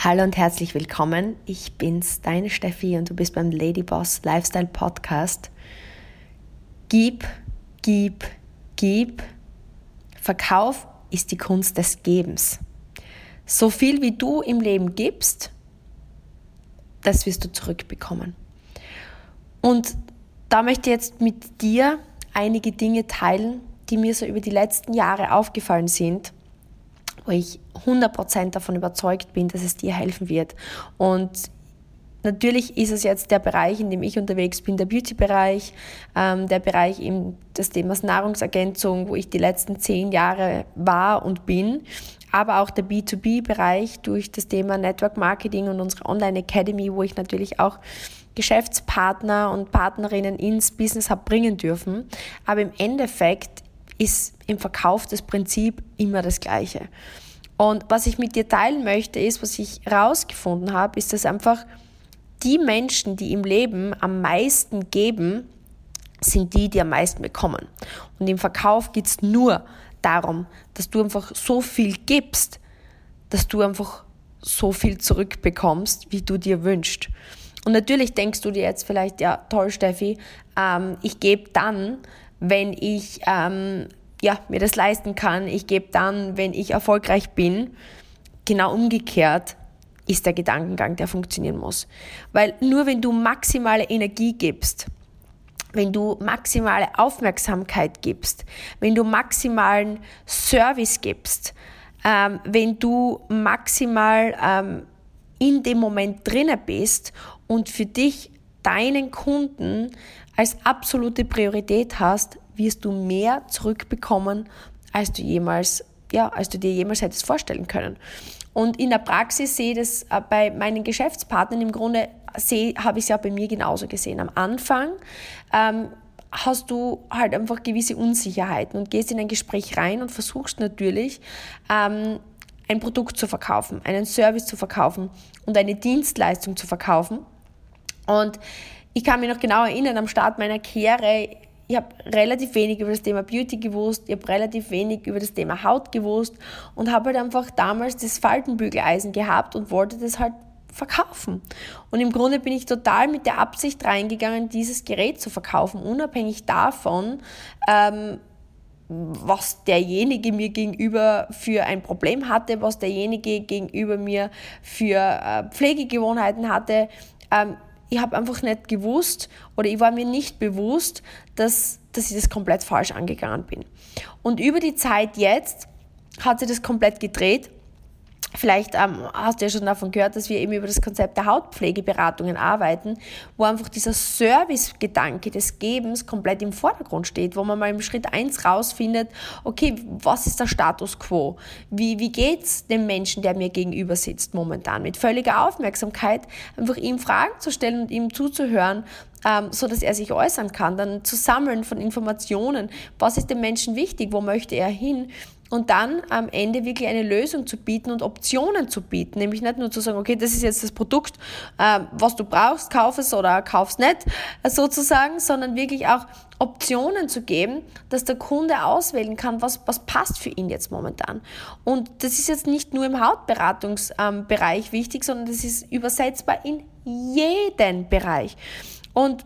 Hallo und herzlich willkommen. Ich bin's, deine Steffi und du bist beim Ladyboss Lifestyle Podcast. Gib, gib, gib. Verkauf ist die Kunst des Gebens. So viel wie du im Leben gibst, das wirst du zurückbekommen. Und da möchte ich jetzt mit dir einige Dinge teilen, die mir so über die letzten Jahre aufgefallen sind wo ich 100% davon überzeugt bin, dass es dir helfen wird. Und Natürlich ist es jetzt der Bereich, in dem ich unterwegs bin, der Beauty-Bereich, ähm, der Bereich eben des Themas Nahrungsergänzung, wo ich die letzten zehn Jahre war und bin, aber auch der B2B-Bereich durch das Thema Network Marketing und unsere Online Academy, wo ich natürlich auch Geschäftspartner und Partnerinnen ins Business habe bringen dürfen. Aber im Endeffekt ist im Verkauf das Prinzip immer das gleiche. Und was ich mit dir teilen möchte, ist, was ich herausgefunden habe, ist, dass einfach die Menschen, die im Leben am meisten geben, sind die, die am meisten bekommen. Und im Verkauf geht es nur darum, dass du einfach so viel gibst, dass du einfach so viel zurückbekommst, wie du dir wünschst. Und natürlich denkst du dir jetzt vielleicht, ja, toll, Steffi, ähm, ich gebe dann, wenn ich ähm, ja, mir das leisten kann. Ich gebe dann, wenn ich erfolgreich bin. Genau umgekehrt ist der Gedankengang, der funktionieren muss. Weil nur wenn du maximale Energie gibst, wenn du maximale Aufmerksamkeit gibst, wenn du maximalen Service gibst, ähm, wenn du maximal ähm, in dem Moment drinnen bist und für dich deinen Kunden als absolute Priorität hast, wirst du mehr zurückbekommen, als du jemals, ja, als du dir jemals hättest vorstellen können. Und in der Praxis sehe ich das äh, bei meinen Geschäftspartnern im Grunde, habe ich es ja bei mir genauso gesehen. Am Anfang ähm, hast du halt einfach gewisse Unsicherheiten und gehst in ein Gespräch rein und versuchst natürlich, ähm, ein Produkt zu verkaufen, einen Service zu verkaufen und eine Dienstleistung zu verkaufen. Und ich kann mich noch genau erinnern, am Start meiner Karriere ich habe relativ wenig über das Thema Beauty gewusst, ich habe relativ wenig über das Thema Haut gewusst und habe halt einfach damals das Faltenbügeleisen gehabt und wollte das halt verkaufen. Und im Grunde bin ich total mit der Absicht reingegangen, dieses Gerät zu verkaufen, unabhängig davon, ähm, was derjenige mir gegenüber für ein Problem hatte, was derjenige gegenüber mir für äh, Pflegegewohnheiten hatte. Ähm, ich habe einfach nicht gewusst oder ich war mir nicht bewusst, dass, dass ich das komplett falsch angegangen bin. Und über die Zeit jetzt hat sich das komplett gedreht Vielleicht ähm, hast du ja schon davon gehört, dass wir eben über das Konzept der Hautpflegeberatungen arbeiten, wo einfach dieser Service-Gedanke des Gebens komplett im Vordergrund steht, wo man mal im Schritt eins rausfindet, okay, was ist der Status quo? Wie, wie geht's dem Menschen, der mir gegenüber sitzt momentan? Mit völliger Aufmerksamkeit einfach ihm Fragen zu stellen und ihm zuzuhören, ähm, so dass er sich äußern kann, dann zu sammeln von Informationen, was ist dem Menschen wichtig, wo möchte er hin und dann am Ende wirklich eine Lösung zu bieten und Optionen zu bieten. Nämlich nicht nur zu sagen, okay, das ist jetzt das Produkt, äh, was du brauchst, kauf es oder kauf es nicht, sozusagen, sondern wirklich auch Optionen zu geben, dass der Kunde auswählen kann, was, was passt für ihn jetzt momentan. Und das ist jetzt nicht nur im Hautberatungsbereich ähm, wichtig, sondern das ist übersetzbar in jeden Bereich. Und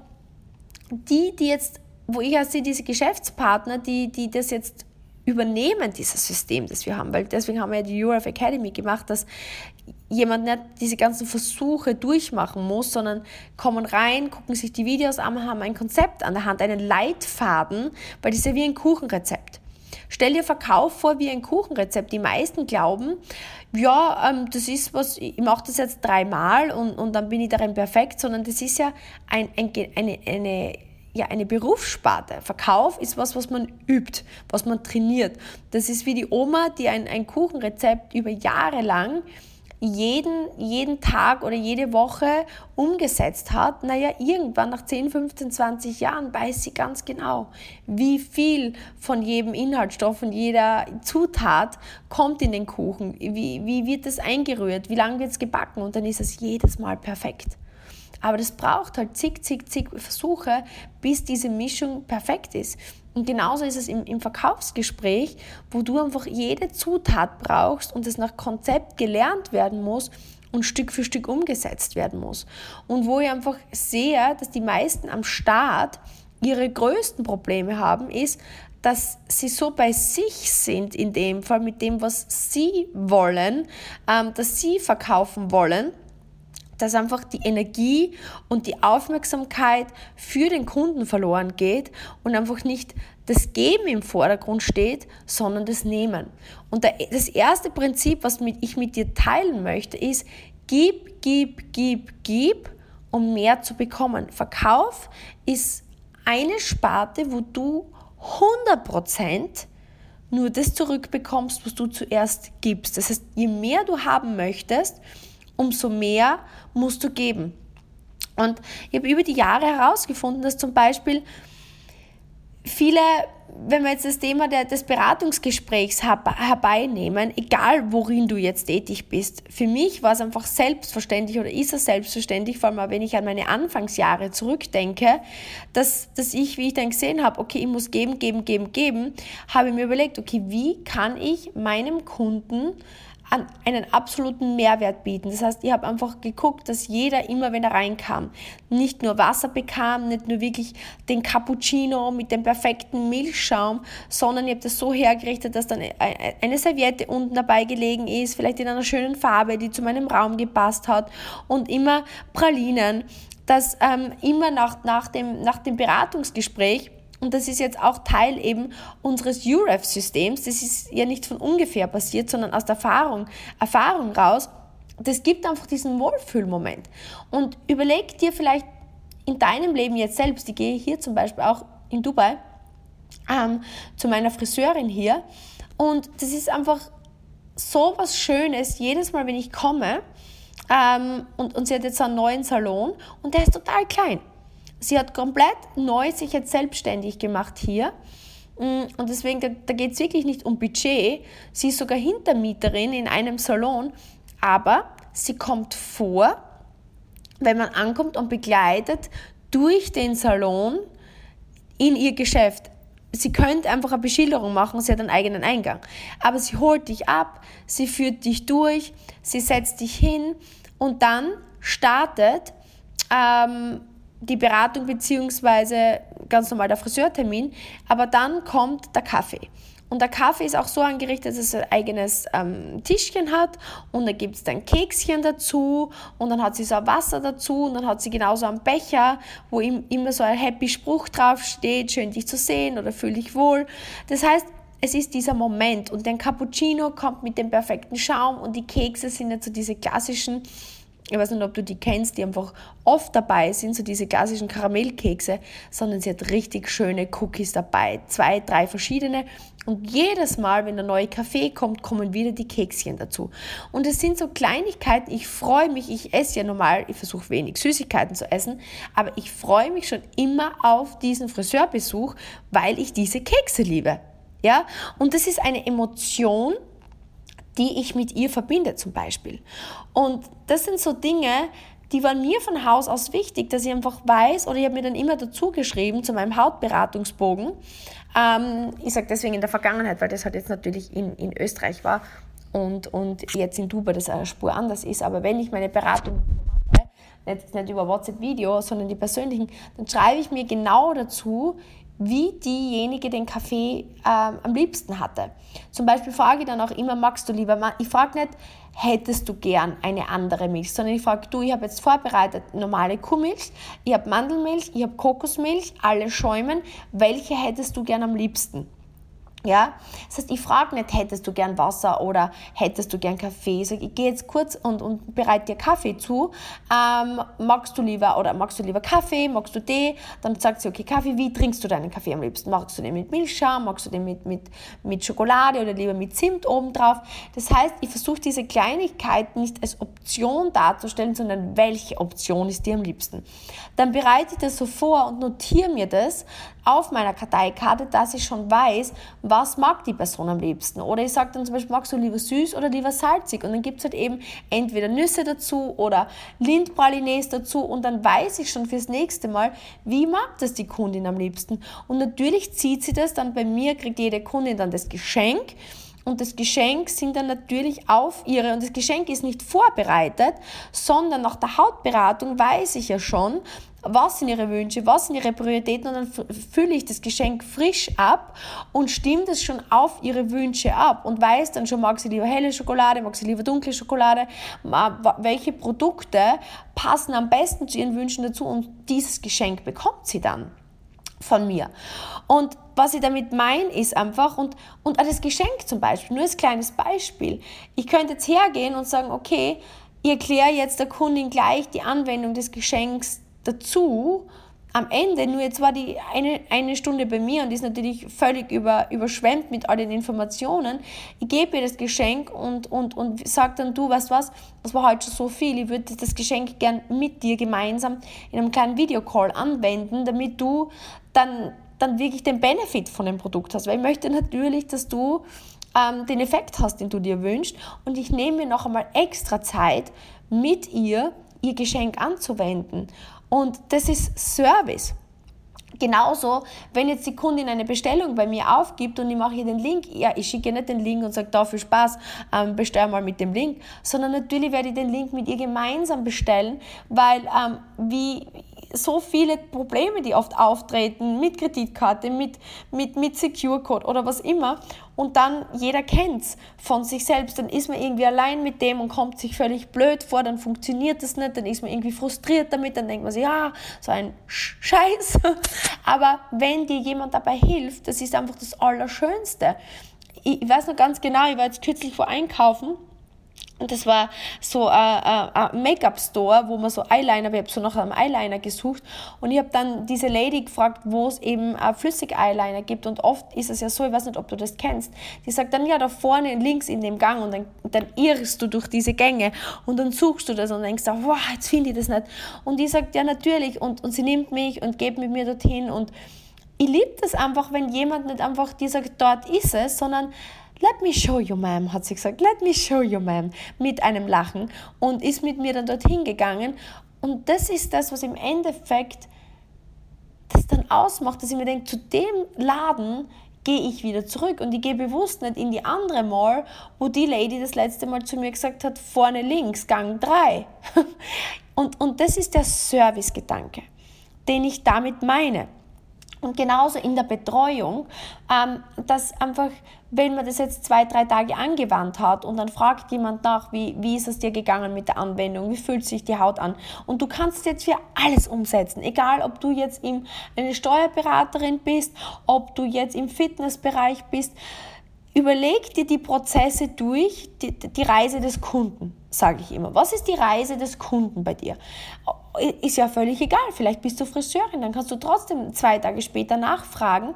die, die jetzt, wo ich sehe, diese Geschäftspartner, die, die das jetzt übernehmen, dieses System, das wir haben. Weil deswegen haben wir ja die URF Academy gemacht, dass jemand nicht diese ganzen Versuche durchmachen muss, sondern kommen rein, gucken sich die Videos an, haben ein Konzept an der Hand, einen Leitfaden, weil das ist ja wie ein Kuchenrezept. Stell dir Verkauf vor wie ein Kuchenrezept. Die meisten glauben, ja, ähm, das ist was, ich mache das jetzt dreimal und, und dann bin ich darin perfekt, sondern das ist ja ein, ein, eine, eine ja, eine Berufssparte. Verkauf ist was, was man übt, was man trainiert. Das ist wie die Oma, die ein, ein Kuchenrezept über Jahre lang jeden, jeden Tag oder jede Woche umgesetzt hat, naja, irgendwann nach 10, 15, 20 Jahren weiß sie ganz genau, wie viel von jedem Inhaltsstoff, von jeder Zutat kommt in den Kuchen, wie, wie wird es eingerührt, wie lange wird es gebacken und dann ist es jedes Mal perfekt. Aber das braucht halt zig, zig, zig Versuche, bis diese Mischung perfekt ist. Und genauso ist es im, im Verkaufsgespräch, wo du einfach jede Zutat brauchst und es nach Konzept gelernt werden muss und Stück für Stück umgesetzt werden muss. Und wo ich einfach sehe, dass die meisten am Start ihre größten Probleme haben, ist, dass sie so bei sich sind, in dem Fall mit dem, was sie wollen, ähm, dass sie verkaufen wollen, dass einfach die Energie und die Aufmerksamkeit für den Kunden verloren geht und einfach nicht das Geben im Vordergrund steht, sondern das Nehmen. Und das erste Prinzip, was ich mit dir teilen möchte, ist, gib, gib, gib, gib, um mehr zu bekommen. Verkauf ist eine Sparte, wo du 100% nur das zurückbekommst, was du zuerst gibst. Das heißt, je mehr du haben möchtest, umso mehr musst du geben. Und ich habe über die Jahre herausgefunden, dass zum Beispiel viele, wenn wir jetzt das Thema der, des Beratungsgesprächs herbeinehmen, egal worin du jetzt tätig bist, für mich war es einfach selbstverständlich oder ist es selbstverständlich, vor allem wenn ich an meine Anfangsjahre zurückdenke, dass, dass ich, wie ich dann gesehen habe, okay, ich muss geben, geben, geben, geben, habe ich mir überlegt, okay, wie kann ich meinem Kunden einen absoluten Mehrwert bieten. Das heißt, ich habe einfach geguckt, dass jeder immer, wenn er reinkam, nicht nur Wasser bekam, nicht nur wirklich den Cappuccino mit dem perfekten Milchschaum, sondern ich habe das so hergerichtet, dass dann eine Serviette unten dabei gelegen ist, vielleicht in einer schönen Farbe, die zu meinem Raum gepasst hat und immer Pralinen, dass ähm, immer nach, nach, dem, nach dem Beratungsgespräch und das ist jetzt auch Teil eben unseres UREF-Systems. Das ist ja nicht von ungefähr passiert, sondern aus der Erfahrung, Erfahrung raus. Das gibt einfach diesen Wohlfühlmoment. Und überleg dir vielleicht in deinem Leben jetzt selbst, ich gehe hier zum Beispiel auch in Dubai ähm, zu meiner Friseurin hier und das ist einfach so was Schönes, jedes Mal, wenn ich komme ähm, und, und sie hat jetzt einen neuen Salon und der ist total klein. Sie hat komplett neu sich jetzt selbstständig gemacht hier. Mm, und deswegen, da, geht es wirklich nicht um Budget. Sie ist sogar Hintermieterin in einem Salon, aber sie kommt vor, wenn man ankommt und begleitet durch den Salon in ihr Geschäft. Sie könnte einfach eine Beschilderung machen, sie hat einen eigenen Eingang. Aber sie holt dich ab, sie führt dich durch, sie setzt dich hin und dann startet ähm, die Beratung beziehungsweise ganz normal der Friseurtermin, aber dann kommt der Kaffee. Und der Kaffee ist auch so angerichtet, dass es ein eigenes ähm, Tischchen hat und da gibt es dann Kekschen dazu und dann hat sie so ein Wasser dazu und dann hat sie genauso einen Becher, wo ihm immer so ein happy Spruch drauf steht, schön dich zu sehen oder fühl dich wohl. Das heißt, es ist dieser Moment und der Cappuccino kommt mit dem perfekten Schaum und die Kekse sind jetzt so diese klassischen ich weiß nicht, ob du die kennst, die einfach oft dabei sind, so diese klassischen Karamellkekse, sondern sie hat richtig schöne Cookies dabei, zwei, drei verschiedene. Und jedes Mal, wenn der neue Kaffee kommt, kommen wieder die Kekschen dazu. Und es sind so Kleinigkeiten, ich freue mich, ich esse ja normal, ich versuche wenig Süßigkeiten zu essen, aber ich freue mich schon immer auf diesen Friseurbesuch, weil ich diese Kekse liebe. Ja? Und das ist eine Emotion, die ich mit ihr verbinde zum Beispiel. Und das sind so Dinge, die waren mir von Haus aus wichtig, dass ich einfach weiß, oder ich habe mir dann immer dazu geschrieben zu meinem Hautberatungsbogen. Ähm, ich sage deswegen in der Vergangenheit, weil das halt jetzt natürlich in, in Österreich war und, und jetzt in Dubai das eine Spur anders ist. Aber wenn ich meine Beratung mache, nicht, nicht über WhatsApp-Video, sondern die persönlichen, dann schreibe ich mir genau dazu, wie diejenige den Kaffee ähm, am liebsten hatte. Zum Beispiel frage ich dann auch immer, magst du lieber, ich frage nicht, hättest du gern eine andere Milch, sondern ich frage, du, ich habe jetzt vorbereitet normale Kuhmilch, ich habe Mandelmilch, ich habe Kokosmilch, alle schäumen, welche hättest du gern am liebsten? Ja, das heißt, ich frage nicht, hättest du gern Wasser oder hättest du gern Kaffee? Ich sage, ich gehe jetzt kurz und, und bereite dir Kaffee zu. Ähm, magst du lieber oder magst du lieber Kaffee? Magst du Tee? Dann sagt sie, okay, Kaffee, wie trinkst du deinen Kaffee am liebsten? Magst du den mit Milchschaum? Magst du den mit, mit, mit Schokolade oder lieber mit Zimt obendrauf? Das heißt, ich versuche diese Kleinigkeiten nicht als Option darzustellen, sondern welche Option ist dir am liebsten. Dann bereite ich das so vor und notiere mir das auf meiner Karteikarte, dass ich schon weiß, was mag die Person am liebsten. Oder ich sage dann zum Beispiel, magst du lieber süß oder lieber salzig? Und dann gibt es halt eben entweder Nüsse dazu oder Lindpralines dazu und dann weiß ich schon fürs nächste Mal, wie mag das die Kundin am liebsten. Und natürlich zieht sie das dann bei mir, kriegt jede Kundin dann das Geschenk und das Geschenk sind dann natürlich auf ihre, und das Geschenk ist nicht vorbereitet, sondern nach der Hautberatung weiß ich ja schon, was sind ihre Wünsche, was sind ihre Prioritäten und dann fülle ich das Geschenk frisch ab und stimme das schon auf ihre Wünsche ab und weiß dann schon, mag sie lieber helle Schokolade, mag sie lieber dunkle Schokolade, welche Produkte passen am besten zu ihren Wünschen dazu und dieses Geschenk bekommt sie dann von mir. Und was ich damit meine, ist einfach, und, und das Geschenk zum Beispiel, nur als kleines Beispiel. Ich könnte jetzt hergehen und sagen, okay, ich erkläre jetzt der Kundin gleich die Anwendung des Geschenks dazu am Ende, nur jetzt war die eine, eine Stunde bei mir und ist natürlich völlig über, überschwemmt mit all den Informationen. Ich gebe ihr das Geschenk und, und, und sage dann, du, weißt was, das war heute schon so viel, ich würde das Geschenk gern mit dir gemeinsam in einem kleinen Videocall anwenden, damit du dann, dann wirklich den Benefit von dem Produkt hast. Weil ich möchte natürlich, dass du ähm, den Effekt hast, den du dir wünschst und ich nehme mir noch einmal extra Zeit mit ihr, ihr Geschenk anzuwenden. Und das ist Service. Genauso, wenn jetzt die Kundin eine Bestellung bei mir aufgibt und ich mache ihr den Link, ja, ich schicke nicht den Link und sage, da viel Spaß, ähm, bestell mal mit dem Link, sondern natürlich werde ich den Link mit ihr gemeinsam bestellen, weil ähm, wie so viele Probleme, die oft auftreten mit Kreditkarte, mit, mit, mit Secure Code oder was immer. Und dann jeder kennt es von sich selbst. Dann ist man irgendwie allein mit dem und kommt sich völlig blöd vor, dann funktioniert das nicht, dann ist man irgendwie frustriert damit, dann denkt man sich, ja, so ein Scheiß. Aber wenn dir jemand dabei hilft, das ist einfach das Allerschönste. Ich weiß noch ganz genau, ich war jetzt kürzlich vor Einkaufen und das war so ein Make-up-Store, wo man so Eyeliner, ich habe so nach einem Eyeliner gesucht. Und ich habe dann diese Lady gefragt, wo es eben Flüssig-Eyeliner gibt. Und oft ist es ja so, ich weiß nicht, ob du das kennst, die sagt dann, ja, da vorne links in dem Gang. Und dann, dann irrst du durch diese Gänge. Und dann suchst du das und denkst, wow, jetzt finde ich das nicht. Und die sagt, ja, natürlich. Und, und sie nimmt mich und geht mit mir dorthin. Und ich liebe das einfach, wenn jemand nicht einfach dir sagt, dort ist es, sondern Let me show you, ma'am, hat sie gesagt. Let me show you, ma'am, mit einem Lachen und ist mit mir dann dorthin gegangen. Und das ist das, was im Endeffekt das dann ausmacht, dass ich mir denke, zu dem Laden gehe ich wieder zurück und ich gehe bewusst nicht in die andere Mall, wo die Lady das letzte Mal zu mir gesagt hat, vorne links, Gang 3. Und, und das ist der Service-Gedanke, den ich damit meine. Und genauso in der Betreuung, ähm, dass einfach, wenn man das jetzt zwei, drei Tage angewandt hat und dann fragt jemand nach, wie, wie ist es dir gegangen mit der Anwendung, wie fühlt sich die Haut an und du kannst jetzt für alles umsetzen, egal ob du jetzt im, eine Steuerberaterin bist, ob du jetzt im Fitnessbereich bist, überleg dir die Prozesse durch, die, die Reise des Kunden, sage ich immer. Was ist die Reise des Kunden bei dir? Ist ja völlig egal. Vielleicht bist du Friseurin, dann kannst du trotzdem zwei Tage später nachfragen,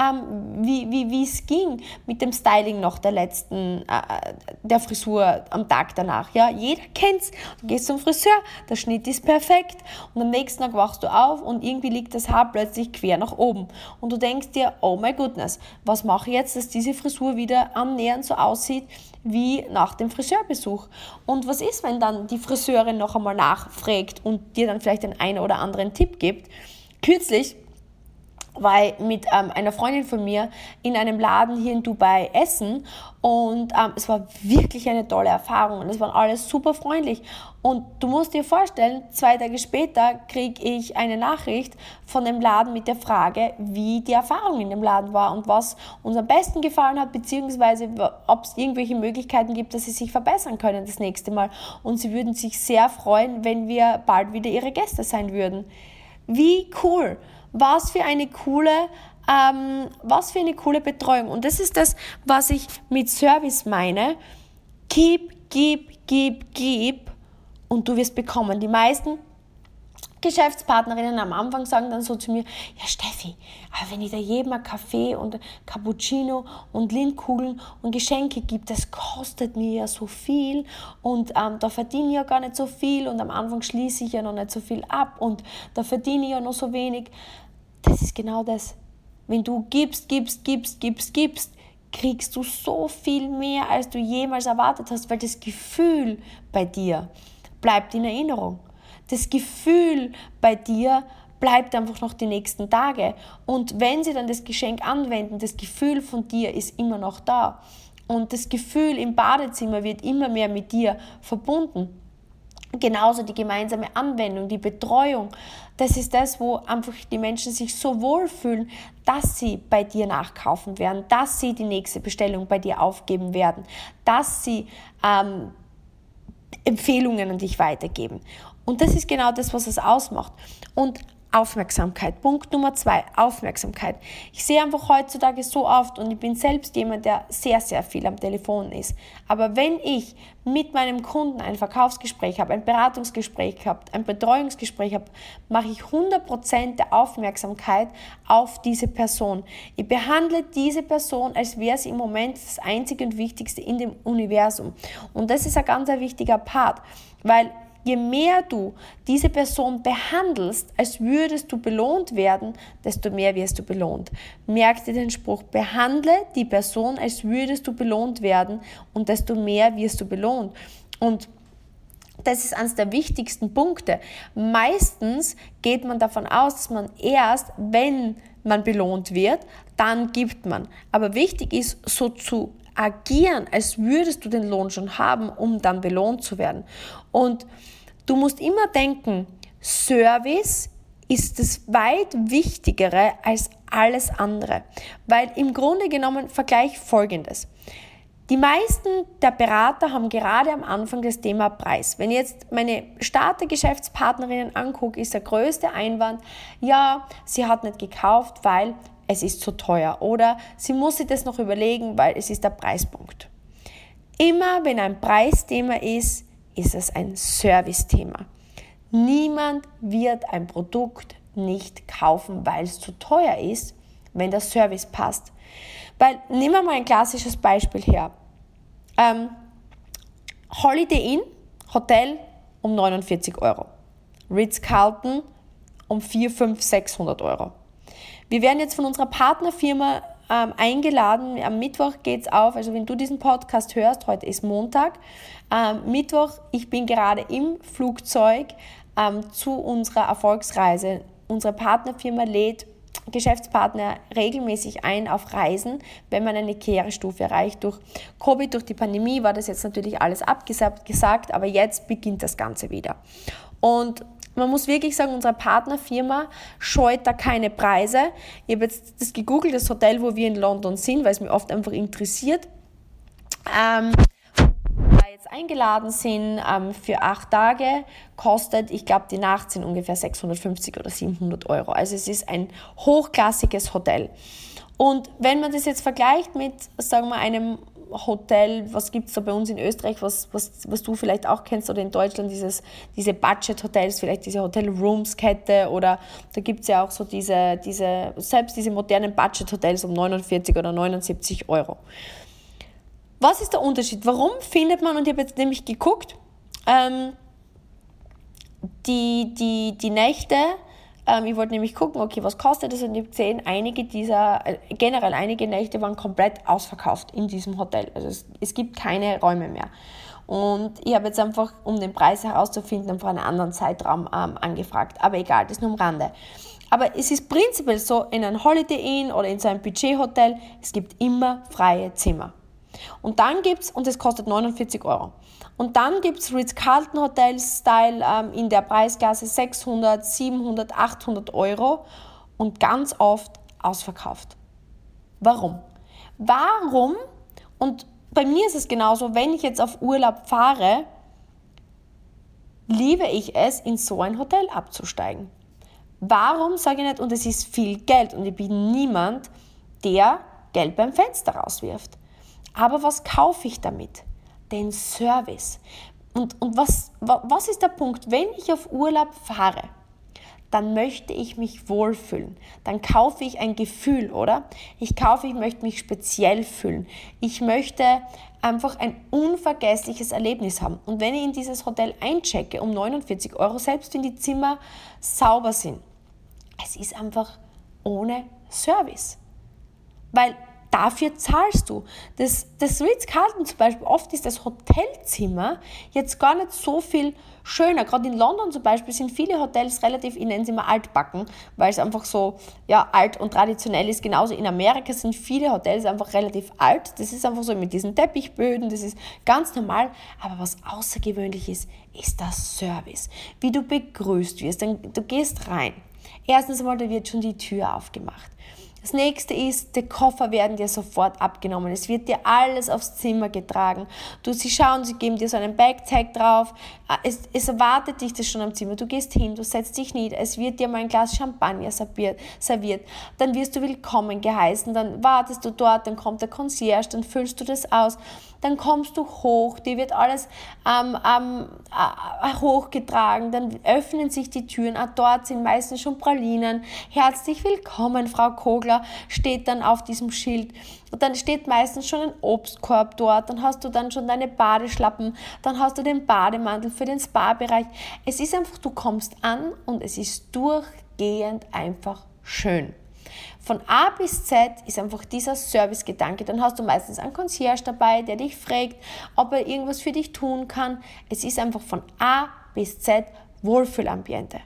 ähm, wie, wie, es ging mit dem Styling noch der letzten, äh, der Frisur am Tag danach. Ja, jeder kennt's. Du gehst zum Friseur, der Schnitt ist perfekt und am nächsten Tag wachst du auf und irgendwie liegt das Haar plötzlich quer nach oben. Und du denkst dir, oh my goodness, was mache ich jetzt, dass diese Frisur wieder annähernd so aussieht, wie nach dem Friseurbesuch. Und was ist, wenn dann die Friseurin noch einmal nachfragt und dir dann vielleicht den einen oder anderen Tipp gibt? Kürzlich war ich mit ähm, einer Freundin von mir in einem Laden hier in Dubai essen und ähm, es war wirklich eine tolle Erfahrung und es waren alles super freundlich. Und du musst dir vorstellen, zwei Tage später kriege ich eine Nachricht von dem Laden mit der Frage, wie die Erfahrung in dem Laden war und was uns am besten gefallen hat, beziehungsweise ob es irgendwelche Möglichkeiten gibt, dass sie sich verbessern können das nächste Mal. Und sie würden sich sehr freuen, wenn wir bald wieder ihre Gäste sein würden. Wie cool! Was für eine coole ähm, was für eine coole Betreuung. Und das ist das, was ich mit Service meine. Gib, gib, gib, gib und du wirst bekommen. Die meisten Geschäftspartnerinnen am Anfang sagen dann so zu mir, ja Steffi, aber wenn ich da jedem ein Kaffee und Cappuccino und Lindkugeln und Geschenke gebe, das kostet mir ja so viel und ähm, da verdiene ich ja gar nicht so viel und am Anfang schließe ich ja noch nicht so viel ab und da verdiene ich ja noch so wenig. Das ist genau das. Wenn du gibst, gibst, gibst, gibst, gibst, kriegst du so viel mehr, als du jemals erwartet hast, weil das Gefühl bei dir bleibt in Erinnerung. Das Gefühl bei dir bleibt einfach noch die nächsten Tage. Und wenn sie dann das Geschenk anwenden, das Gefühl von dir ist immer noch da. Und das Gefühl im Badezimmer wird immer mehr mit dir verbunden. Genauso die gemeinsame Anwendung, die Betreuung. Das ist das, wo einfach die Menschen sich so wohlfühlen, dass sie bei dir nachkaufen werden, dass sie die nächste Bestellung bei dir aufgeben werden, dass sie ähm, Empfehlungen an dich weitergeben. Und das ist genau das, was es ausmacht. Und Aufmerksamkeit. Punkt Nummer zwei, Aufmerksamkeit. Ich sehe einfach heutzutage so oft und ich bin selbst jemand, der sehr, sehr viel am Telefon ist. Aber wenn ich mit meinem Kunden ein Verkaufsgespräch habe, ein Beratungsgespräch habe, ein Betreuungsgespräch habe, mache ich 100% der Aufmerksamkeit auf diese Person. Ich behandle diese Person, als wäre sie im Moment das Einzige und Wichtigste in dem Universum. Und das ist ein ganz ein wichtiger Part, weil je mehr du diese Person behandelst, als würdest du belohnt werden, desto mehr wirst du belohnt. Merk dir den Spruch, behandle die Person, als würdest du belohnt werden und desto mehr wirst du belohnt. Und das ist eines der wichtigsten Punkte. Meistens geht man davon aus, dass man erst, wenn man belohnt wird, dann gibt man. Aber wichtig ist, so zu agieren, als würdest du den Lohn schon haben, um dann belohnt zu werden. Und Du musst immer denken, Service ist das weit wichtigere als alles andere. Weil im Grunde genommen vergleich folgendes. Die meisten der Berater haben gerade am Anfang das Thema Preis. Wenn ich jetzt meine Starter-Geschäftspartnerinnen angucke, ist der größte Einwand, ja, sie hat nicht gekauft, weil es ist zu teuer oder sie muss sich das noch überlegen, weil es ist der Preispunkt. Immer wenn ein Preisthema ist, ist es ein Service-Thema. Niemand wird ein Produkt nicht kaufen, weil es zu teuer ist, wenn der Service passt. Weil, nehmen wir mal ein klassisches Beispiel her. Ähm, Holiday Inn, Hotel um 49 Euro. Ritz-Carlton um 4, 5, 600 Euro. Wir werden jetzt von unserer Partnerfirma ähm, eingeladen. Am Mittwoch geht es auf. Also wenn du diesen Podcast hörst, heute ist Montag. Ähm, Mittwoch, ich bin gerade im Flugzeug ähm, zu unserer Erfolgsreise. Unsere Partnerfirma lädt Geschäftspartner regelmäßig ein auf Reisen, wenn man eine Kehrestufe erreicht. Durch Covid, durch die Pandemie war das jetzt natürlich alles abgesagt, aber jetzt beginnt das Ganze wieder. Und man muss wirklich sagen, unsere Partnerfirma scheut da keine Preise. Ich habe jetzt das gegoogelt, das Hotel, wo wir in London sind, weil es mich oft einfach interessiert. Ähm, eingeladen sind ähm, für acht Tage, kostet, ich glaube, die Nacht sind ungefähr 650 oder 700 Euro. Also es ist ein hochklassiges Hotel. Und wenn man das jetzt vergleicht mit, sagen wir, einem Hotel, was gibt es da bei uns in Österreich, was, was, was du vielleicht auch kennst, oder in Deutschland, dieses, diese Budget-Hotels, vielleicht diese Hotel-Rooms-Kette, oder da gibt es ja auch so diese, diese, selbst diese modernen Budget-Hotels um 49 oder 79 Euro. Was ist der Unterschied? Warum findet man, und ich habe jetzt nämlich geguckt, ähm, die, die, die Nächte ähm, ich wollte nämlich gucken, okay, was kostet das? Und ich habe gesehen, einige dieser, äh, generell einige Nächte waren komplett ausverkauft in diesem Hotel. Also es, es gibt keine Räume mehr. Und ich habe jetzt einfach, um den Preis herauszufinden, einfach einen anderen Zeitraum ähm, angefragt. Aber egal, das ist nur am Rande. Aber es ist prinzipiell so, in einem Holiday Inn oder in so einem Budgethotel, es gibt immer freie Zimmer. Und dann gibt es, und das kostet 49 Euro. Und dann gibt es Ritz-Carlton Hotels Style ähm, in der Preisklasse 600, 700, 800 Euro und ganz oft ausverkauft. Warum? Warum? Und bei mir ist es genauso, wenn ich jetzt auf Urlaub fahre, liebe ich es, in so ein Hotel abzusteigen. Warum sage ich nicht, und es ist viel Geld und ich bin niemand, der Geld beim Fenster rauswirft. Aber was kaufe ich damit? den Service. Und, und was, was ist der Punkt? Wenn ich auf Urlaub fahre, dann möchte ich mich wohlfühlen. Dann kaufe ich ein Gefühl, oder? Ich kaufe, ich möchte mich speziell fühlen. Ich möchte einfach ein unvergessliches Erlebnis haben. Und wenn ich in dieses Hotel einchecke um 49 Euro, selbst wenn die Zimmer sauber sind, es ist einfach ohne Service. Weil dafür zahlst du. Das, das Ritz-Carlton zum Beispiel, oft ist das Hotelzimmer jetzt gar nicht so viel schöner. Gerade in London zum Beispiel sind viele Hotels relativ, ich nenne sie mal altbacken, weil es einfach so ja, alt und traditionell ist. Genauso in Amerika sind viele Hotels einfach relativ alt. Das ist einfach so mit diesen Teppichböden, das ist ganz normal. Aber was außergewöhnlich ist, ist der Service. Wie du begrüßt wirst. Du gehst rein. Erstens einmal, da wird schon die Tür aufgemacht. Das nächste ist, die Koffer werden dir sofort abgenommen. Es wird dir alles aufs Zimmer getragen. Du, sie schauen, sie geben dir so einen Backtag drauf. Ah, es, es erwartet dich das schon am Zimmer. Du gehst hin, du setzt dich nieder. Es wird dir mal ein Glas Champagner serviert. serviert. Dann wirst du willkommen geheißen. Dann wartest du dort, dann kommt der Concierge, dann füllst du das aus dann kommst du hoch, dir wird alles ähm, ähm, äh, hochgetragen, dann öffnen sich die Türen, auch dort sind meistens schon Pralinen. Herzlich willkommen, Frau Kogler, steht dann auf diesem Schild. Und dann steht meistens schon ein Obstkorb dort, dann hast du dann schon deine Badeschlappen, dann hast du den Bademantel für den Spa-Bereich. Es ist einfach, du kommst an und es ist durchgehend einfach schön. Von A bis Z ist einfach dieser Servicegedanke. Dann hast du meistens einen Concierge dabei, der dich fragt, ob er irgendwas für dich tun kann. Es ist einfach von A bis Z Wohlfühlambiente.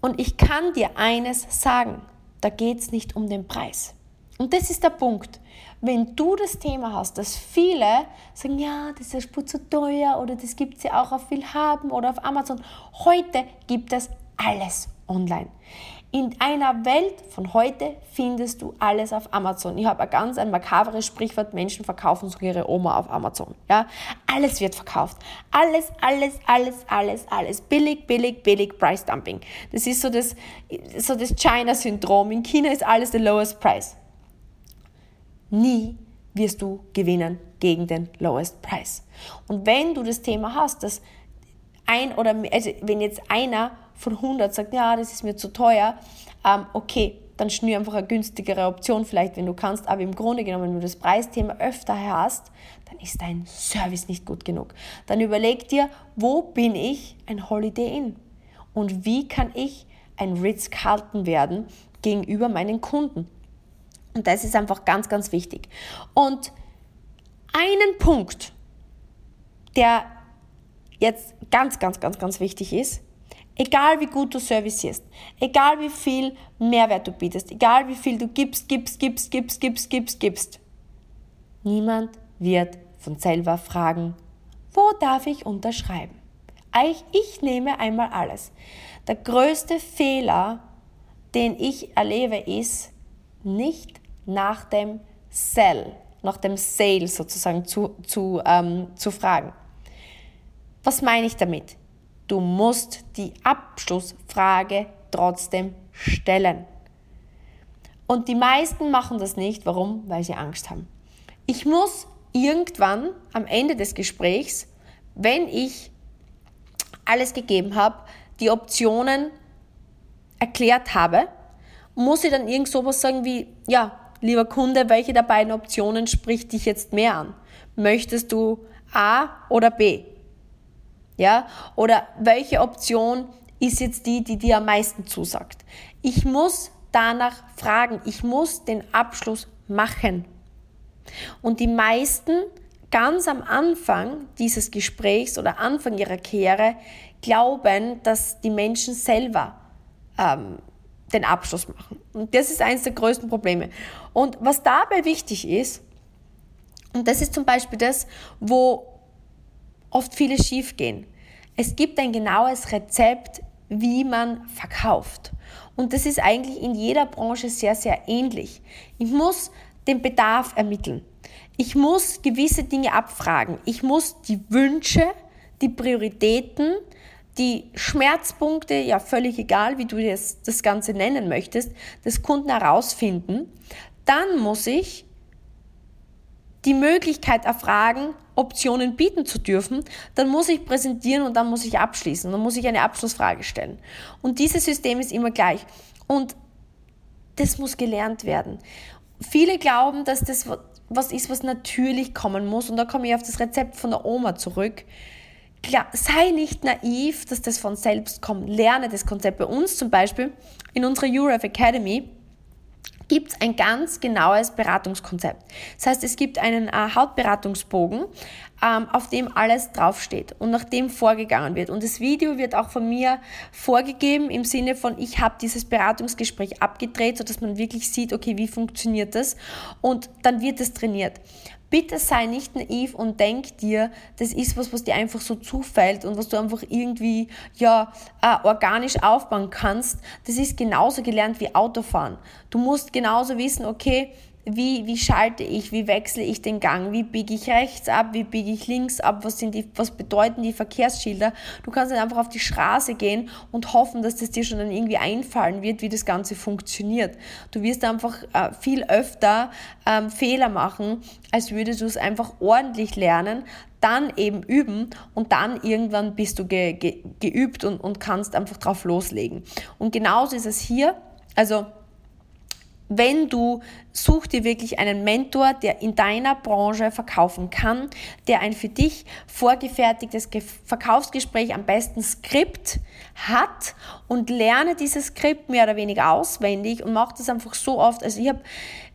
Und ich kann dir eines sagen, da geht es nicht um den Preis. Und das ist der Punkt. Wenn du das Thema hast, dass viele sagen, ja, das ist ja zu teuer oder das gibt es ja auch auf Willhaben oder auf Amazon. Heute gibt es alles online. In einer Welt von heute findest du alles auf Amazon. Ich habe ein ganz ein makabres Sprichwort, Menschen verkaufen so ihre Oma auf Amazon. Ja? Alles wird verkauft. Alles, alles, alles, alles, alles. Billig, billig, billig, Price Dumping. Das ist so das, so das China-Syndrom. In China ist alles the lowest price. Nie wirst du gewinnen gegen den lowest price. Und wenn du das Thema hast, dass ein oder also wenn jetzt einer von 100 sagt, ja, das ist mir zu teuer, ähm, okay, dann schnür einfach eine günstigere Option vielleicht, wenn du kannst. Aber im Grunde genommen, wenn du das Preisthema öfter hast, dann ist dein Service nicht gut genug. Dann überleg dir, wo bin ich ein Holiday Inn? Und wie kann ich ein Ritz-Carlton werden gegenüber meinen Kunden? Und das ist einfach ganz, ganz wichtig. Und einen Punkt, der jetzt ganz, ganz, ganz, ganz wichtig ist, Egal wie gut du servicierst, egal wie viel Mehrwert du bietest, egal wie viel du gibst, gibst, gibst, gibst, gibst, gibst, gibst. Niemand wird von selber fragen, wo darf ich unterschreiben? Ich, ich nehme einmal alles. Der größte Fehler, den ich erlebe, ist, nicht nach dem Sell, nach dem Sale sozusagen zu, zu, ähm, zu fragen. Was meine ich damit? Du musst die Abschlussfrage trotzdem stellen. Und die meisten machen das nicht. Warum? Weil sie Angst haben. Ich muss irgendwann am Ende des Gesprächs, wenn ich alles gegeben habe, die Optionen erklärt habe, muss ich dann irgend sowas sagen wie, ja, lieber Kunde, welche der beiden Optionen spricht dich jetzt mehr an? Möchtest du A oder B? Ja? Oder welche Option ist jetzt die, die dir am meisten zusagt? Ich muss danach fragen. Ich muss den Abschluss machen. Und die meisten ganz am Anfang dieses Gesprächs oder Anfang ihrer Karriere glauben, dass die Menschen selber ähm, den Abschluss machen. Und das ist eines der größten Probleme. Und was dabei wichtig ist, und das ist zum Beispiel das, wo oft viele schief gehen. Es gibt ein genaues Rezept, wie man verkauft. Und das ist eigentlich in jeder Branche sehr, sehr ähnlich. Ich muss den Bedarf ermitteln. Ich muss gewisse Dinge abfragen. Ich muss die Wünsche, die Prioritäten, die Schmerzpunkte, ja völlig egal, wie du das, das Ganze nennen möchtest, des Kunden herausfinden. Dann muss ich die Möglichkeit erfragen, Optionen bieten zu dürfen, dann muss ich präsentieren und dann muss ich abschließen. Dann muss ich eine Abschlussfrage stellen. Und dieses System ist immer gleich. Und das muss gelernt werden. Viele glauben, dass das was ist, was natürlich kommen muss. Und da komme ich auf das Rezept von der Oma zurück. Klar, sei nicht naiv, dass das von selbst kommt. Lerne das Konzept. Bei uns zum Beispiel in unserer URF Academy gibt es ein ganz genaues Beratungskonzept. Das heißt, es gibt einen äh, Hautberatungsbogen, ähm, auf dem alles draufsteht und nach dem vorgegangen wird. Und das Video wird auch von mir vorgegeben im Sinne von, ich habe dieses Beratungsgespräch abgedreht, sodass man wirklich sieht, okay, wie funktioniert das? Und dann wird es trainiert. Bitte sei nicht naiv und denk dir, das ist was, was dir einfach so zufällt und was du einfach irgendwie ja äh, organisch aufbauen kannst. Das ist genauso gelernt wie Autofahren. Du musst genauso wissen, okay, wie, wie schalte ich, wie wechsle ich den Gang, wie biege ich rechts ab, wie biege ich links ab, was, sind die, was bedeuten die Verkehrsschilder. Du kannst dann einfach auf die Straße gehen und hoffen, dass das dir schon dann irgendwie einfallen wird, wie das Ganze funktioniert. Du wirst einfach äh, viel öfter ähm, Fehler machen, als würdest du es einfach ordentlich lernen, dann eben üben und dann irgendwann bist du ge, ge, geübt und, und kannst einfach drauf loslegen. Und genauso ist es hier. Also wenn du such dir wirklich einen Mentor, der in deiner Branche verkaufen kann, der ein für dich vorgefertigtes Verkaufsgespräch am besten Skript hat und lerne dieses Skript mehr oder weniger auswendig und mach das einfach so oft. Also ich habe,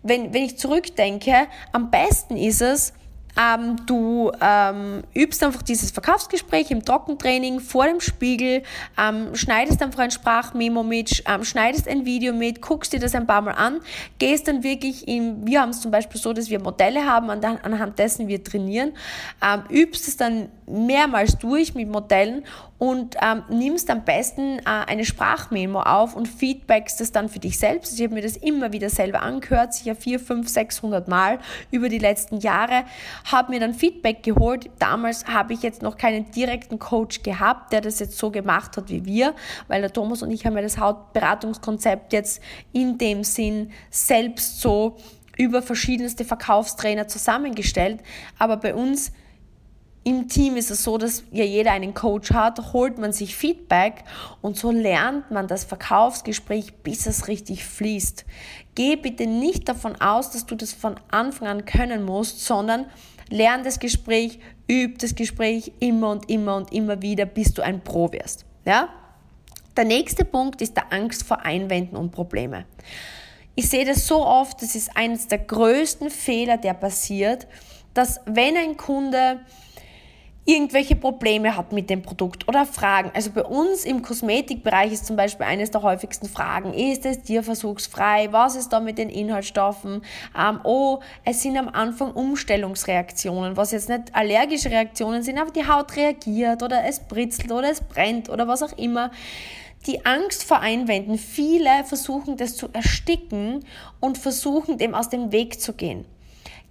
wenn, wenn ich zurückdenke, am besten ist es, ähm, du ähm, übst einfach dieses Verkaufsgespräch im Trockentraining vor dem Spiegel, ähm, schneidest einfach ein Sprachmemo mit, ähm, schneidest ein Video mit, guckst dir das ein paar Mal an, gehst dann wirklich in, wir haben es zum Beispiel so, dass wir Modelle haben, anhand dessen wir trainieren, ähm, übst es dann mehrmals durch mit Modellen und ähm, nimmst am besten äh, eine Sprachmemo auf und feedbackst das dann für dich selbst. Also ich habe mir das immer wieder selber angehört, sicher 4, 5, 600 Mal über die letzten Jahre, habe mir dann Feedback geholt. Damals habe ich jetzt noch keinen direkten Coach gehabt, der das jetzt so gemacht hat wie wir, weil der Thomas und ich haben ja das Hautberatungskonzept jetzt in dem Sinn selbst so über verschiedenste Verkaufstrainer zusammengestellt. Aber bei uns im Team ist es so, dass ja jeder einen Coach hat, holt man sich Feedback und so lernt man das Verkaufsgespräch, bis es richtig fließt. Geh bitte nicht davon aus, dass du das von Anfang an können musst, sondern lern das Gespräch, üb das Gespräch immer und immer und immer wieder, bis du ein Pro wirst. Ja? Der nächste Punkt ist der Angst vor Einwänden und Probleme. Ich sehe das so oft, das ist eines der größten Fehler, der passiert, dass wenn ein Kunde irgendwelche Probleme hat mit dem Produkt oder Fragen. Also bei uns im Kosmetikbereich ist zum Beispiel eines der häufigsten Fragen, ist es tierversuchsfrei? Was ist da mit den Inhaltsstoffen? Ähm, oh, es sind am Anfang Umstellungsreaktionen, was jetzt nicht allergische Reaktionen sind, aber die Haut reagiert oder es britzelt oder es brennt oder was auch immer die Angst vor Einwänden. Viele versuchen das zu ersticken und versuchen dem aus dem Weg zu gehen.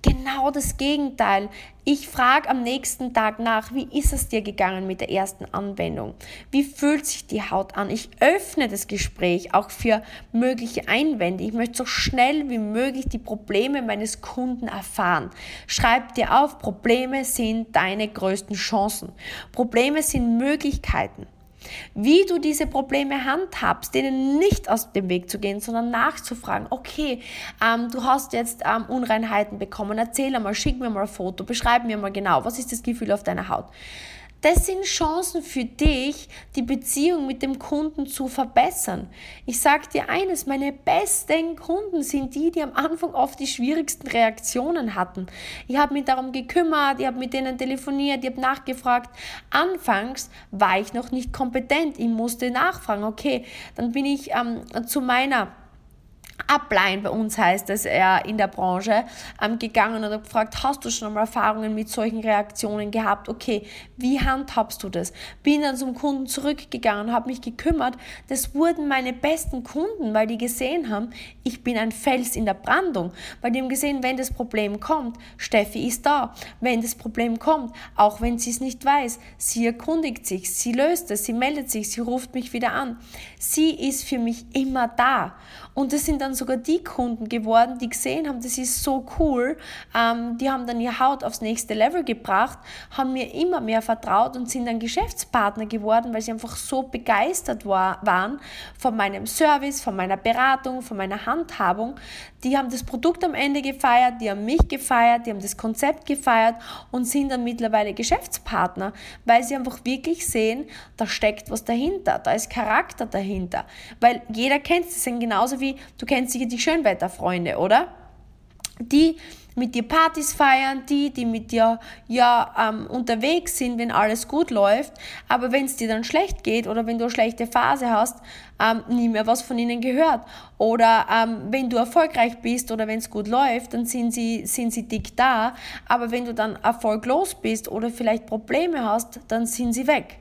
Genau das Gegenteil. Ich frage am nächsten Tag nach, wie ist es dir gegangen mit der ersten Anwendung? Wie fühlt sich die Haut an? Ich öffne das Gespräch auch für mögliche Einwände. Ich möchte so schnell wie möglich die Probleme meines Kunden erfahren. Schreib dir auf, Probleme sind deine größten Chancen. Probleme sind Möglichkeiten. Wie du diese Probleme handhabst, denen nicht aus dem Weg zu gehen, sondern nachzufragen, okay, ähm, du hast jetzt ähm, Unreinheiten bekommen, erzähl einmal, schick mir mal ein Foto, beschreib mir mal genau, was ist das Gefühl auf deiner Haut. Das sind Chancen für dich, die Beziehung mit dem Kunden zu verbessern. Ich sage dir eines, meine besten Kunden sind die, die am Anfang oft die schwierigsten Reaktionen hatten. Ich habe mich darum gekümmert, ich habe mit denen telefoniert, ich habe nachgefragt. Anfangs war ich noch nicht kompetent, ich musste nachfragen. Okay, dann bin ich ähm, zu meiner Upline bei uns heißt es, er in der Branche, ähm, gegangen und gefragt, hast du schon mal Erfahrungen mit solchen Reaktionen gehabt? Okay, wie handhabst du das? Bin dann zum Kunden zurückgegangen, habe mich gekümmert. Das wurden meine besten Kunden, weil die gesehen haben, ich bin ein Fels in der Brandung. Weil die haben gesehen, wenn das Problem kommt, Steffi ist da. Wenn das Problem kommt, auch wenn sie es nicht weiß, sie erkundigt sich, sie löst es, sie meldet sich, sie ruft mich wieder an. Sie ist für mich immer da. Und das sind dann sogar die Kunden geworden, die gesehen haben, das ist so cool. Ähm, die haben dann ihre Haut aufs nächste Level gebracht, haben mir immer mehr vertraut und sind dann Geschäftspartner geworden, weil sie einfach so begeistert war, waren von meinem Service, von meiner Beratung, von meiner Handhabung, Die haben das Produkt am Ende gefeiert, die haben mich gefeiert, die haben das Konzept gefeiert und sind dann mittlerweile Geschäftspartner, weil sie einfach wirklich sehen, da steckt was dahinter, da ist Charakter dahinter. Weil jeder kennt es, genauso wie, du kennst sicher die Schönwetterfreunde, oder? Die mit dir Partys feiern, die, die mit dir ja ähm, unterwegs sind, wenn alles gut läuft, aber wenn es dir dann schlecht geht oder wenn du eine schlechte Phase hast, ähm, nie mehr was von ihnen gehört. Oder ähm, wenn du erfolgreich bist oder wenn es gut läuft, dann sind sie, sind sie dick da, aber wenn du dann erfolglos bist oder vielleicht Probleme hast, dann sind sie weg.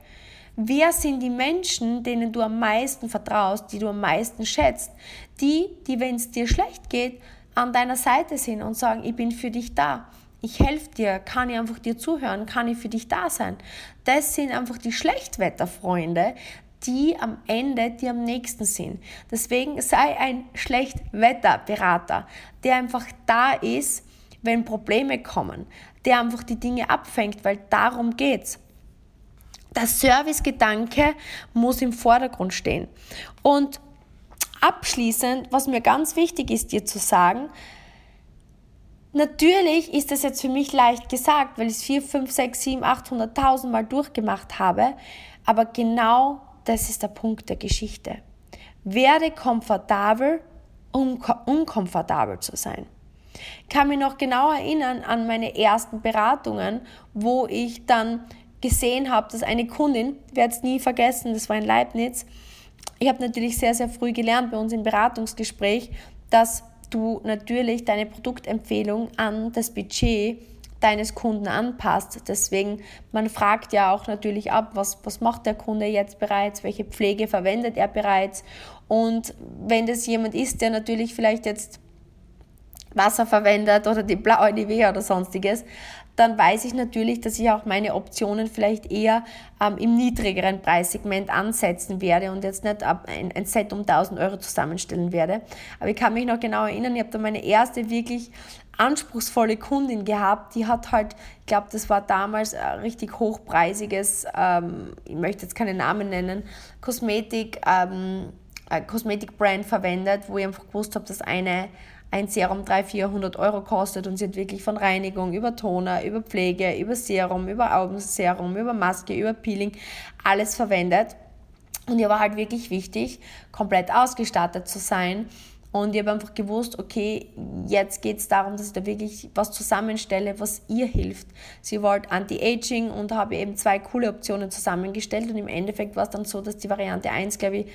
Wer sind die Menschen, denen du am meisten vertraust, die du am meisten schätzt? Die, die, wenn es dir schlecht geht, an deiner Seite sind und sagen, ich bin für dich da. Ich helfe dir, kann ich einfach dir zuhören, kann ich für dich da sein. Das sind einfach die Schlechtwetterfreunde, die am Ende die am nächsten sind. Deswegen sei ein Schlechtwetterberater, der einfach da ist, wenn Probleme kommen, der einfach die Dinge abfängt, weil darum geht's. Der Servicegedanke muss im Vordergrund stehen. Und abschließend, was mir ganz wichtig ist, dir zu sagen, natürlich ist das jetzt für mich leicht gesagt, weil ich es 4, 5, 6, 7, 800.000 Mal durchgemacht habe, aber genau das ist der Punkt der Geschichte. Werde komfortabel, um unkomfortabel zu sein. Ich kann mich noch genau erinnern an meine ersten Beratungen, wo ich dann gesehen habe, dass eine Kundin, werde es nie vergessen, das war in Leibniz, ich habe natürlich sehr, sehr früh gelernt bei uns im Beratungsgespräch, dass du natürlich deine Produktempfehlung an das Budget deines Kunden anpasst. Deswegen, man fragt ja auch natürlich ab, was, was macht der Kunde jetzt bereits, welche Pflege verwendet er bereits. Und wenn das jemand ist, der natürlich vielleicht jetzt Wasser verwendet oder die blaue Nivea oder sonstiges, dann weiß ich natürlich, dass ich auch meine Optionen vielleicht eher ähm, im niedrigeren Preissegment ansetzen werde und jetzt nicht ein, ein, Set um 1000 Euro zusammenstellen werde. Aber ich kann mich noch genau erinnern, ich habe da meine erste wirklich anspruchsvolle Kundin gehabt, die hat halt, ich glaube, das war damals ein richtig hochpreisiges, ähm, ich möchte jetzt keine Namen nennen, Kosmetik, ähm, Kosmetikbrand verwendet, wo ich einfach gewusst habe, dass eine ein Serum 300, 400 Euro kostet und sie hat wirklich von Reinigung über Toner, über Pflege, über Serum, über Augenserum, über Maske, über Peeling alles verwendet. Und ihr war halt wirklich wichtig, komplett ausgestattet zu sein. Und ich habe einfach gewusst, okay, jetzt geht es darum, dass ich da wirklich was zusammenstelle, was ihr hilft. Sie wollte Anti-Aging und habe eben zwei coole Optionen zusammengestellt. Und im Endeffekt war es dann so, dass die Variante 1, glaube ich,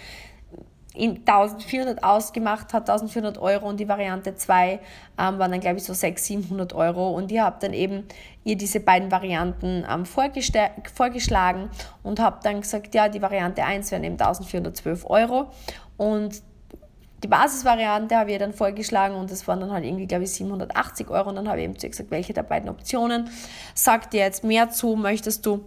in 1400 ausgemacht hat, 1400 Euro und die Variante 2 ähm, waren dann, glaube ich, so 600, 700 Euro. Und ich habe dann eben ihr diese beiden Varianten ähm, vorgeschlagen und habe dann gesagt, ja, die Variante 1 wären eben 1412 Euro. Und die Basisvariante habe ich dann vorgeschlagen und das waren dann halt irgendwie, glaube ich, 780 Euro. Und dann habe ich eben zu ihr gesagt, welche der beiden Optionen? Sagt dir jetzt mehr zu, möchtest du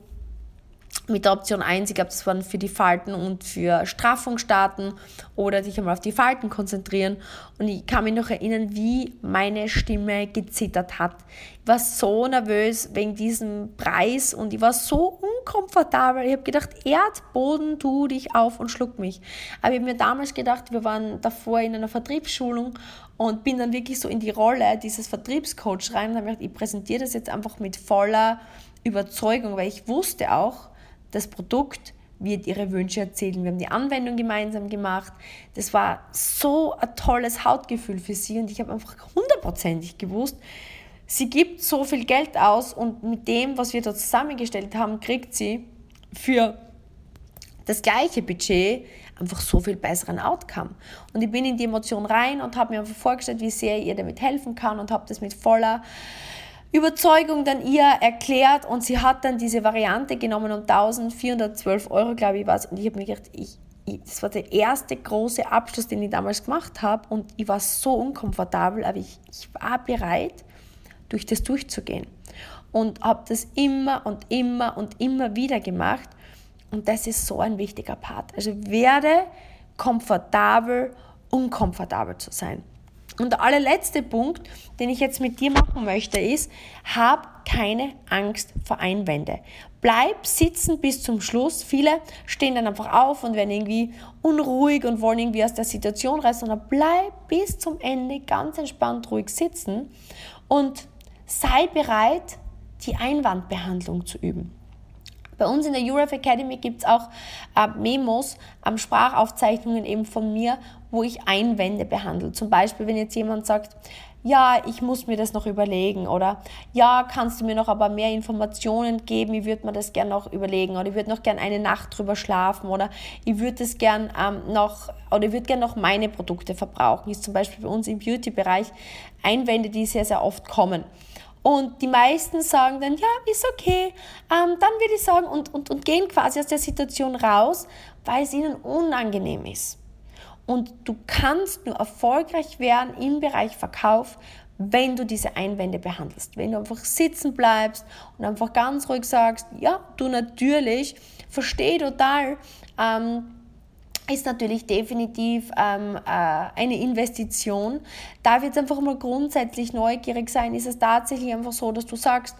mit der Option 1, ich glaube, das waren für die Falten und für Straffung starten oder dich einmal auf die Falten konzentrieren. Und ich kann mich noch erinnern, wie meine Stimme gezittert hat. Ich war so nervös wegen diesem Preis und ich war so unkomfortabel. Ich habe gedacht, Erdboden, tu dich auf und schluck mich. Aber ich habe mir damals gedacht, wir waren davor in einer Vertriebsschulung und bin dann wirklich so in die Rolle dieses Vertriebscoach rein und habe gedacht, ich präsentiere das jetzt einfach mit voller Überzeugung, weil ich wusste auch, das Produkt wird ihre Wünsche erzählen. Wir haben die Anwendung gemeinsam gemacht. Das war so ein tolles Hautgefühl für sie und ich habe einfach hundertprozentig gewusst, sie gibt so viel Geld aus und mit dem, was wir da zusammengestellt haben, kriegt sie für das gleiche Budget einfach so viel besseren Outcome. Und ich bin in die Emotion rein und habe mir einfach vorgestellt, wie sehr ich ihr damit helfen kann und habe das mit voller Überzeugung dann ihr erklärt und sie hat dann diese Variante genommen um 1412 Euro, glaube ich, was. Und ich habe mir gedacht, ich, ich, das war der erste große Abschluss, den ich damals gemacht habe und ich war so unkomfortabel, aber ich, ich war bereit, durch das durchzugehen. Und habe das immer und immer und immer wieder gemacht. Und das ist so ein wichtiger Part. Also werde komfortabel, unkomfortabel zu sein. Und der allerletzte Punkt, den ich jetzt mit dir machen möchte, ist, hab keine Angst vor Einwände. Bleib sitzen bis zum Schluss. Viele stehen dann einfach auf und werden irgendwie unruhig und wollen irgendwie aus der Situation raus, sondern bleib bis zum Ende ganz entspannt ruhig sitzen und sei bereit, die Einwandbehandlung zu üben. Bei uns in der Euref Academy gibt es auch äh, Memos, ähm, Sprachaufzeichnungen eben von mir, wo ich Einwände behandle. Zum Beispiel, wenn jetzt jemand sagt, ja, ich muss mir das noch überlegen oder ja, kannst du mir noch aber mehr Informationen geben, ich würde mir das gerne noch überlegen oder ich würde noch gerne eine Nacht drüber schlafen oder ich würde das gern ähm, noch oder ich würde gerne noch meine Produkte verbrauchen, ist zum Beispiel bei uns im Beauty-Bereich Einwände, die sehr, sehr oft kommen. Und die meisten sagen dann, ja, ist okay, ähm, dann würde ich sagen und, und, und gehen quasi aus der Situation raus, weil es ihnen unangenehm ist. Und du kannst nur erfolgreich werden im Bereich Verkauf, wenn du diese Einwände behandelst. Wenn du einfach sitzen bleibst und einfach ganz ruhig sagst, ja, du natürlich, verstehe total, ähm, ist natürlich definitiv ähm, äh, eine Investition. Da wird es einfach mal grundsätzlich neugierig sein. Ist es tatsächlich einfach so, dass du sagst,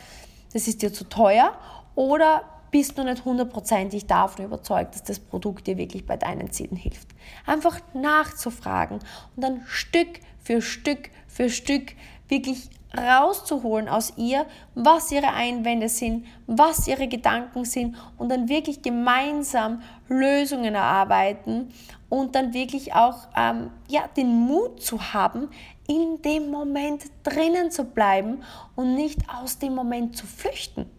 das ist dir zu teuer oder bist du nicht hundertprozentig davon überzeugt, dass das Produkt dir wirklich bei deinen Zielen hilft. Einfach nachzufragen und dann Stück für Stück für Stück wirklich rauszuholen aus ihr, was ihre Einwände sind, was ihre Gedanken sind und dann wirklich gemeinsam Lösungen erarbeiten und dann wirklich auch ähm, ja, den Mut zu haben, in dem Moment drinnen zu bleiben und nicht aus dem Moment zu flüchten.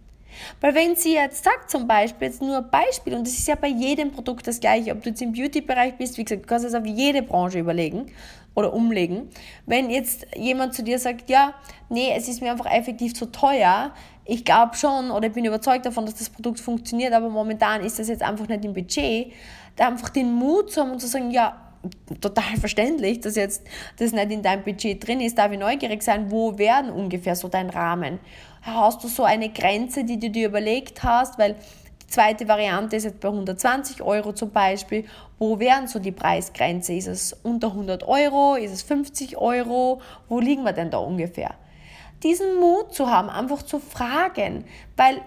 Weil wenn sie jetzt sagt, zum Beispiel, jetzt nur ein Beispiel, und das ist ja bei jedem Produkt das gleiche, ob du jetzt im Beauty-Bereich bist, wie gesagt, du kannst es auf jede Branche überlegen oder umlegen. Wenn jetzt jemand zu dir sagt, ja, nee, es ist mir einfach effektiv zu teuer, ich glaube schon oder ich bin überzeugt davon, dass das Produkt funktioniert, aber momentan ist das jetzt einfach nicht im Budget, da einfach den Mut zu haben und zu sagen, ja, total verständlich, dass jetzt das nicht in deinem Budget drin ist, darf ich neugierig sein, wo werden ungefähr so dein Rahmen? Hast du so eine Grenze, die du dir überlegt hast, weil die zweite Variante ist jetzt bei 120 Euro zum Beispiel. Wo wären so die Preisgrenze? Ist es unter 100 Euro? Ist es 50 Euro? Wo liegen wir denn da ungefähr? Diesen Mut zu haben, einfach zu fragen, weil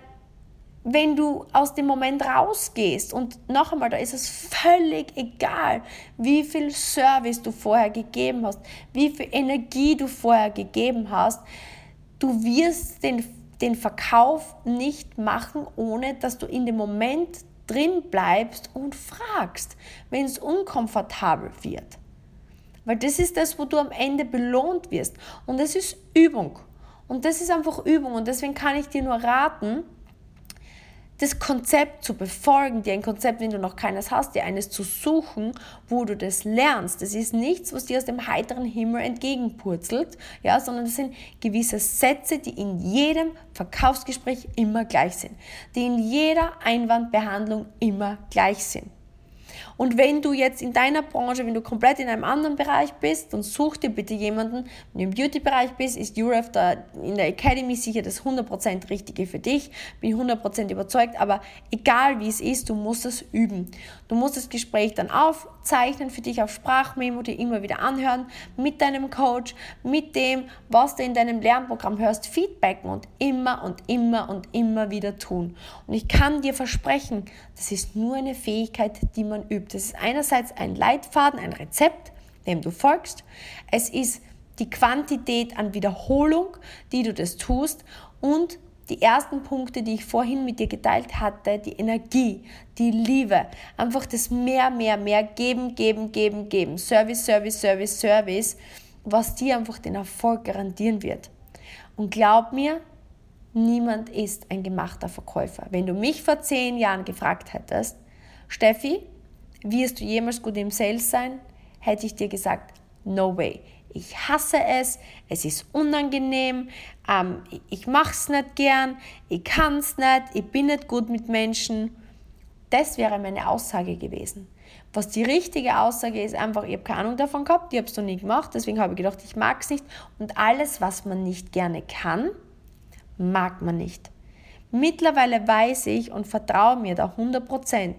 wenn du aus dem Moment rausgehst und noch einmal, da ist es völlig egal, wie viel Service du vorher gegeben hast, wie viel Energie du vorher gegeben hast, du wirst den, den Verkauf nicht machen, ohne dass du in dem Moment drin bleibst und fragst, wenn es unkomfortabel wird. Weil das ist das, wo du am Ende belohnt wirst. Und das ist Übung. Und das ist einfach Übung. Und deswegen kann ich dir nur raten, das Konzept zu befolgen, dir ein Konzept, wenn du noch keines hast, dir eines zu suchen, wo du das lernst. Das ist nichts, was dir aus dem heiteren Himmel entgegenpurzelt, ja, sondern das sind gewisse Sätze, die in jedem Verkaufsgespräch immer gleich sind, die in jeder Einwandbehandlung immer gleich sind. Und wenn du jetzt in deiner Branche, wenn du komplett in einem anderen Bereich bist, dann such dir bitte jemanden. Wenn du im Beauty-Bereich bist, ist URF da in der Academy sicher das 100% Richtige für dich. Bin 100% überzeugt, aber egal wie es ist, du musst es üben. Du musst das Gespräch dann aufzeichnen für dich auf Sprachmemo, dir immer wieder anhören, mit deinem Coach, mit dem, was du in deinem Lernprogramm hörst, feedbacken und immer und immer und immer wieder tun. Und ich kann dir versprechen, das ist nur eine Fähigkeit, die man übt. Das ist einerseits ein Leitfaden, ein Rezept, dem du folgst. Es ist die Quantität an Wiederholung, die du das tust und die ersten Punkte, die ich vorhin mit dir geteilt hatte, die Energie, die Liebe, einfach das mehr, mehr, mehr geben, geben, geben, geben, Service, Service, Service, Service, was dir einfach den Erfolg garantieren wird. Und glaub mir, niemand ist ein gemachter Verkäufer. Wenn du mich vor zehn Jahren gefragt hättest, Steffi, wirst du jemals gut im Sales sein? Hätte ich dir gesagt, no way. Ich hasse es, es ist unangenehm, ähm, ich mache es nicht gern, ich kann es nicht, ich bin nicht gut mit Menschen. Das wäre meine Aussage gewesen. Was die richtige Aussage ist, einfach, ich habe keine Ahnung davon gehabt, ich habe es noch nie gemacht, deswegen habe ich gedacht, ich mag es nicht. Und alles, was man nicht gerne kann, mag man nicht. Mittlerweile weiß ich und vertraue mir da 100%,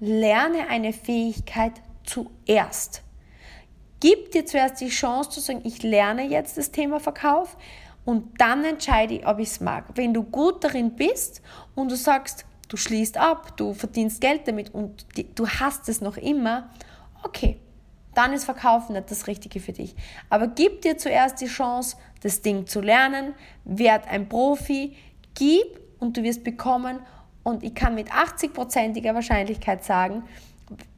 lerne eine Fähigkeit zuerst. Gib dir zuerst die Chance zu sagen, ich lerne jetzt das Thema Verkauf und dann entscheide ich, ob ich es mag. Wenn du gut darin bist und du sagst, du schließt ab, du verdienst Geld damit und du hast es noch immer, okay, dann ist Verkaufen nicht das Richtige für dich. Aber gib dir zuerst die Chance, das Ding zu lernen, werd ein Profi, gib und du wirst bekommen und ich kann mit 80%iger Wahrscheinlichkeit sagen,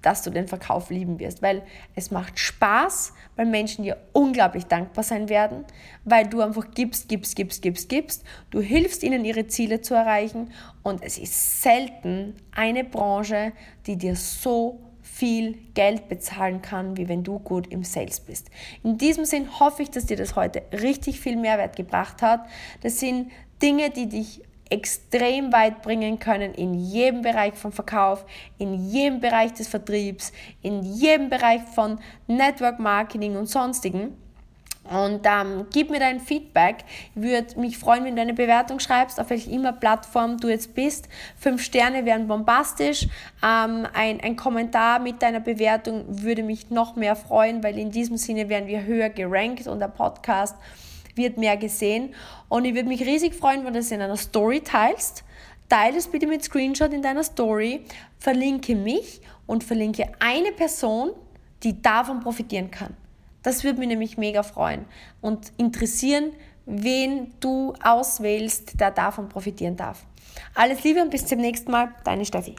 dass du den Verkauf lieben wirst, weil es macht Spaß, weil Menschen dir unglaublich dankbar sein werden, weil du einfach gibst, gibst, gibst, gibst, gibst, du hilfst ihnen ihre Ziele zu erreichen und es ist selten eine Branche, die dir so viel Geld bezahlen kann, wie wenn du gut im Sales bist. In diesem Sinn hoffe ich, dass dir das heute richtig viel Mehrwert gebracht hat. Das sind Dinge, die dich extrem weit bringen können in jedem Bereich vom Verkauf, in jedem Bereich des Vertriebs, in jedem Bereich von Network Marketing und sonstigen. Und ähm, gib mir dein Feedback. Ich würde mich freuen, wenn du eine Bewertung schreibst, auf welcher immer Plattform du jetzt bist. Fünf Sterne wären bombastisch. Ähm, ein, ein Kommentar mit deiner Bewertung würde mich noch mehr freuen, weil in diesem Sinne werden wir höher gerankt und der Podcast wird mehr gesehen. Und ich würde mich riesig freuen, wenn du es in einer Story teilst. Teile es bitte mit Screenshot in deiner Story, verlinke mich und verlinke eine Person, die davon profitieren kann. Das würde mich nämlich mega freuen und interessieren, wen du auswählst, der davon profitieren darf. Alles Liebe und bis zum nächsten Mal, deine Steffi.